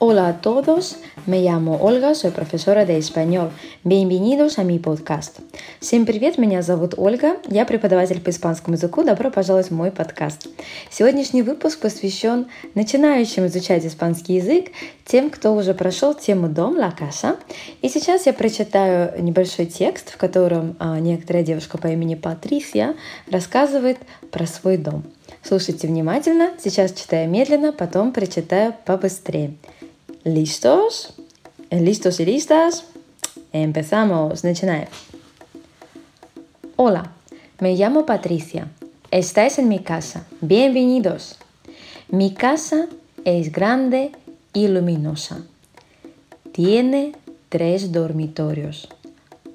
Hola a todos, me llamo Ольга, soy profesora de español. Bienvenidos a mi подкаст. Всем привет, меня зовут Ольга, я преподаватель по испанскому языку, добро пожаловать в мой подкаст. Сегодняшний выпуск посвящен начинающим изучать испанский язык, тем, кто уже прошел тему «Дом» «La Casa». И сейчас я прочитаю небольшой текст, в котором а, некоторая девушка по имени Патрисия рассказывает про свой дом. Слушайте внимательно, сейчас читаю медленно, потом прочитаю побыстрее. ¿Listos? ¿Listos y listas? Empezamos, Nechanae. Hola, me llamo Patricia. Estáis en mi casa. Bienvenidos. Mi casa es grande y luminosa. Tiene tres dormitorios,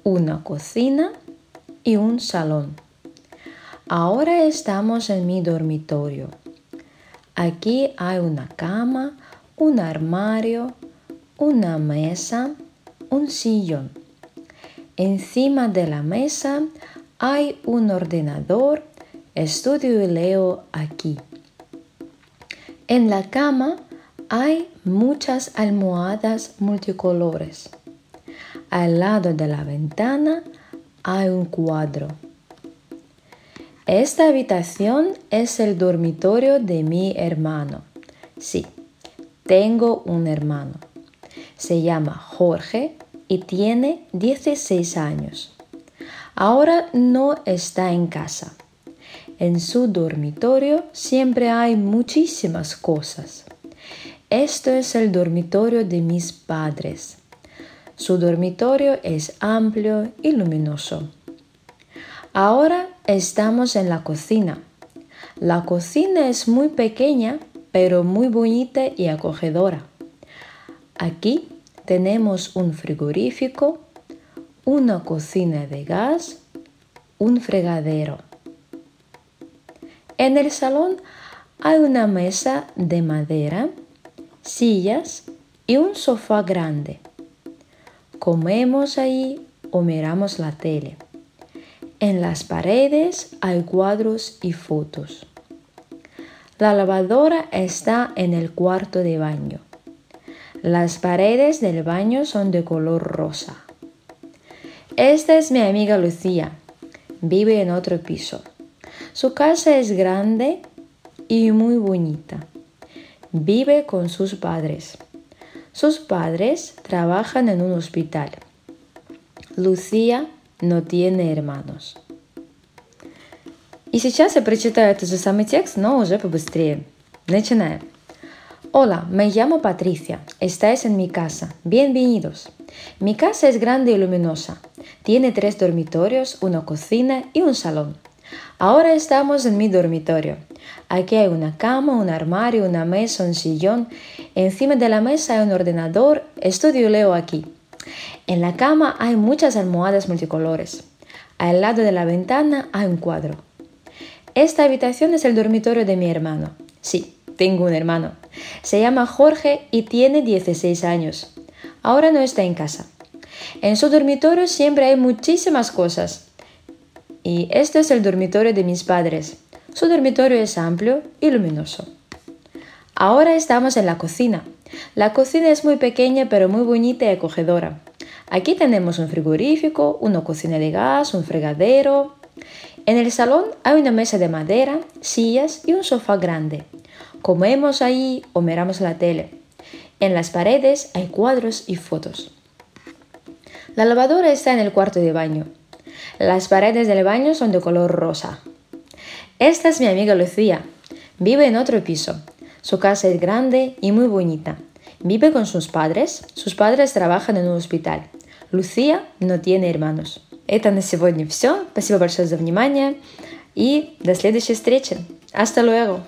una cocina y un salón. Ahora estamos en mi dormitorio. Aquí hay una cama un armario, una mesa, un sillón. Encima de la mesa hay un ordenador, estudio y leo aquí. En la cama hay muchas almohadas multicolores. Al lado de la ventana hay un cuadro. Esta habitación es el dormitorio de mi hermano. Sí, tengo un hermano. Se llama Jorge y tiene 16 años. Ahora no está en casa. En su dormitorio siempre hay muchísimas cosas. Esto es el dormitorio de mis padres. Su dormitorio es amplio y luminoso. Ahora estamos en la cocina. La cocina es muy pequeña pero muy bonita y acogedora. Aquí tenemos un frigorífico, una cocina de gas, un fregadero. En el salón hay una mesa de madera, sillas y un sofá grande. Comemos ahí o miramos la tele. En las paredes hay cuadros y fotos. La lavadora está en el cuarto de baño. Las paredes del baño son de color rosa. Esta es mi amiga Lucía. Vive en otro piso. Su casa es grande y muy bonita. Vive con sus padres. Sus padres trabajan en un hospital. Lucía no tiene hermanos. И сейчас я прочитаю этот же самый текст, но уже побыстрее. Начинаем. Hola, me llamo Patricia. Estáis en mi casa. Bienvenidos. Mi casa es grande y luminosa. Tiene tres dormitorios, una cocina y un salón. Ahora estamos en mi dormitorio. Aquí hay una cama, un armario, una mesa, un sillón. Encima de la mesa hay un ordenador. Estudio y leo aquí. En la cama hay muchas almohadas multicolores. Al lado de la ventana hay un cuadro. Esta habitación es el dormitorio de mi hermano. Sí, tengo un hermano. Se llama Jorge y tiene 16 años. Ahora no está en casa. En su dormitorio siempre hay muchísimas cosas. Y este es el dormitorio de mis padres. Su dormitorio es amplio y luminoso. Ahora estamos en la cocina. La cocina es muy pequeña pero muy bonita y acogedora. Aquí tenemos un frigorífico, una cocina de gas, un fregadero, en el salón hay una mesa de madera, sillas y un sofá grande. Comemos ahí o miramos la tele. En las paredes hay cuadros y fotos. La lavadora está en el cuarto de baño. Las paredes del baño son de color rosa. Esta es mi amiga Lucía. Vive en otro piso. Su casa es grande y muy bonita. Vive con sus padres. Sus padres trabajan en un hospital. Lucía no tiene hermanos. Это на сегодня все. Спасибо большое за внимание и до следующей встречи. Hasta luego!